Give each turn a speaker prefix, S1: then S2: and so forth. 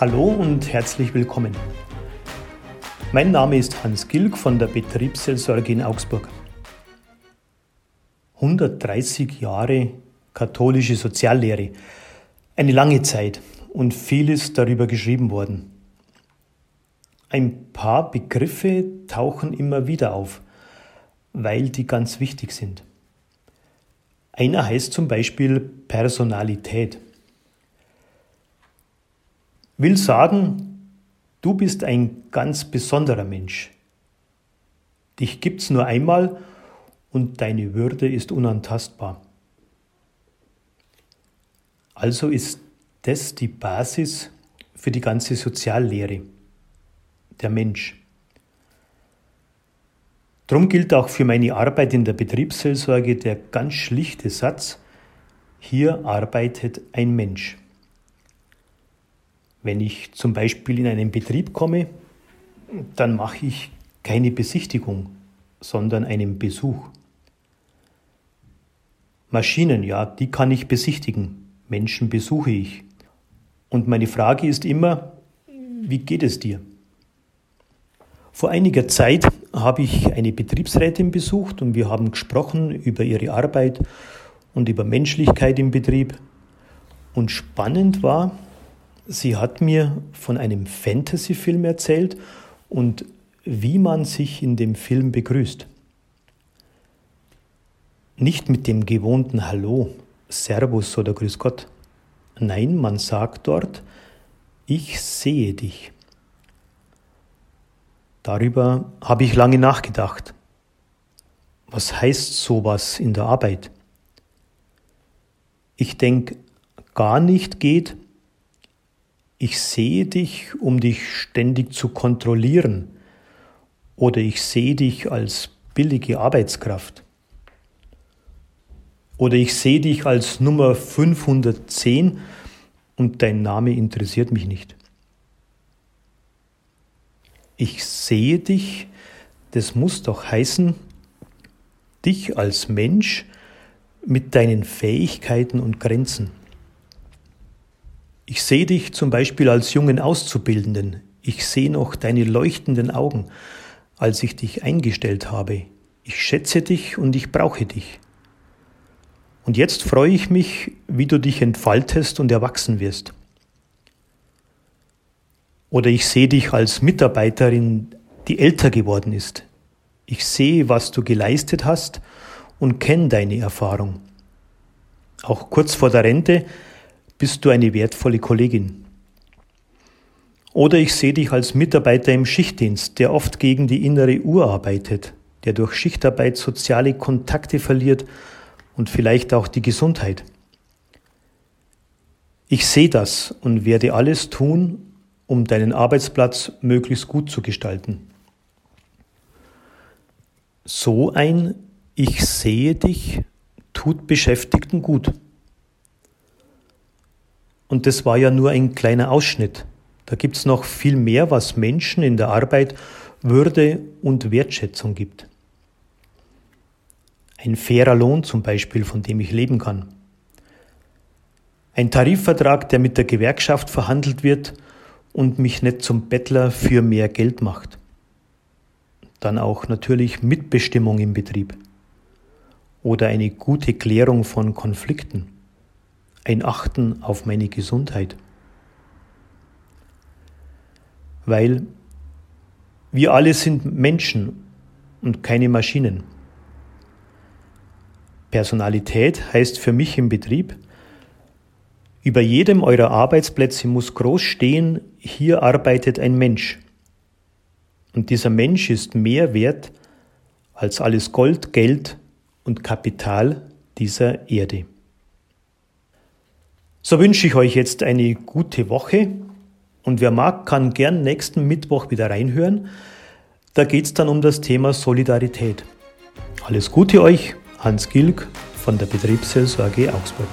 S1: Hallo und herzlich willkommen. Mein Name ist Hans Gilg von der Betriebsseelsorge in Augsburg. 130 Jahre katholische Soziallehre. Eine lange Zeit und vieles darüber geschrieben worden. Ein paar Begriffe tauchen immer wieder auf, weil die ganz wichtig sind. Einer heißt zum Beispiel Personalität will sagen, du bist ein ganz besonderer Mensch. Dich gibt's nur einmal und deine Würde ist unantastbar. Also ist das die Basis für die ganze Soziallehre, der Mensch. Drum gilt auch für meine Arbeit in der Betriebsseelsorge der ganz schlichte Satz, hier arbeitet ein Mensch. Wenn ich zum Beispiel in einen Betrieb komme, dann mache ich keine Besichtigung, sondern einen Besuch. Maschinen, ja, die kann ich besichtigen, Menschen besuche ich. Und meine Frage ist immer, wie geht es dir? Vor einiger Zeit habe ich eine Betriebsrätin besucht und wir haben gesprochen über ihre Arbeit und über Menschlichkeit im Betrieb. Und spannend war, Sie hat mir von einem Fantasy-Film erzählt und wie man sich in dem Film begrüßt. Nicht mit dem gewohnten Hallo, Servus oder Grüß Gott. Nein, man sagt dort, ich sehe dich. Darüber habe ich lange nachgedacht. Was heißt sowas in der Arbeit? Ich denke, gar nicht geht, ich sehe dich, um dich ständig zu kontrollieren, oder ich sehe dich als billige Arbeitskraft, oder ich sehe dich als Nummer 510 und dein Name interessiert mich nicht. Ich sehe dich, das muss doch heißen, dich als Mensch mit deinen Fähigkeiten und Grenzen. Ich sehe dich zum Beispiel als jungen Auszubildenden. Ich sehe noch deine leuchtenden Augen, als ich dich eingestellt habe. Ich schätze dich und ich brauche dich. Und jetzt freue ich mich, wie du dich entfaltest und erwachsen wirst. Oder ich sehe dich als Mitarbeiterin, die älter geworden ist. Ich sehe, was du geleistet hast und kenne deine Erfahrung. Auch kurz vor der Rente bist du eine wertvolle Kollegin. Oder ich sehe dich als Mitarbeiter im Schichtdienst, der oft gegen die innere Uhr arbeitet, der durch Schichtarbeit soziale Kontakte verliert und vielleicht auch die Gesundheit. Ich sehe das und werde alles tun, um deinen Arbeitsplatz möglichst gut zu gestalten. So ein Ich sehe dich tut Beschäftigten gut. Und das war ja nur ein kleiner Ausschnitt. Da gibt es noch viel mehr, was Menschen in der Arbeit Würde und Wertschätzung gibt. Ein fairer Lohn zum Beispiel, von dem ich leben kann. Ein Tarifvertrag, der mit der Gewerkschaft verhandelt wird und mich nicht zum Bettler für mehr Geld macht. Dann auch natürlich Mitbestimmung im Betrieb oder eine gute Klärung von Konflikten ein Achten auf meine Gesundheit. Weil wir alle sind Menschen und keine Maschinen. Personalität heißt für mich im Betrieb, über jedem eurer Arbeitsplätze muss groß stehen, hier arbeitet ein Mensch. Und dieser Mensch ist mehr wert als alles Gold, Geld und Kapital dieser Erde. So wünsche ich euch jetzt eine gute Woche und wer mag, kann gern nächsten Mittwoch wieder reinhören. Da geht es dann um das Thema Solidarität. Alles Gute euch, Hans Gilg von der Betriebsseelsorge Augsburg.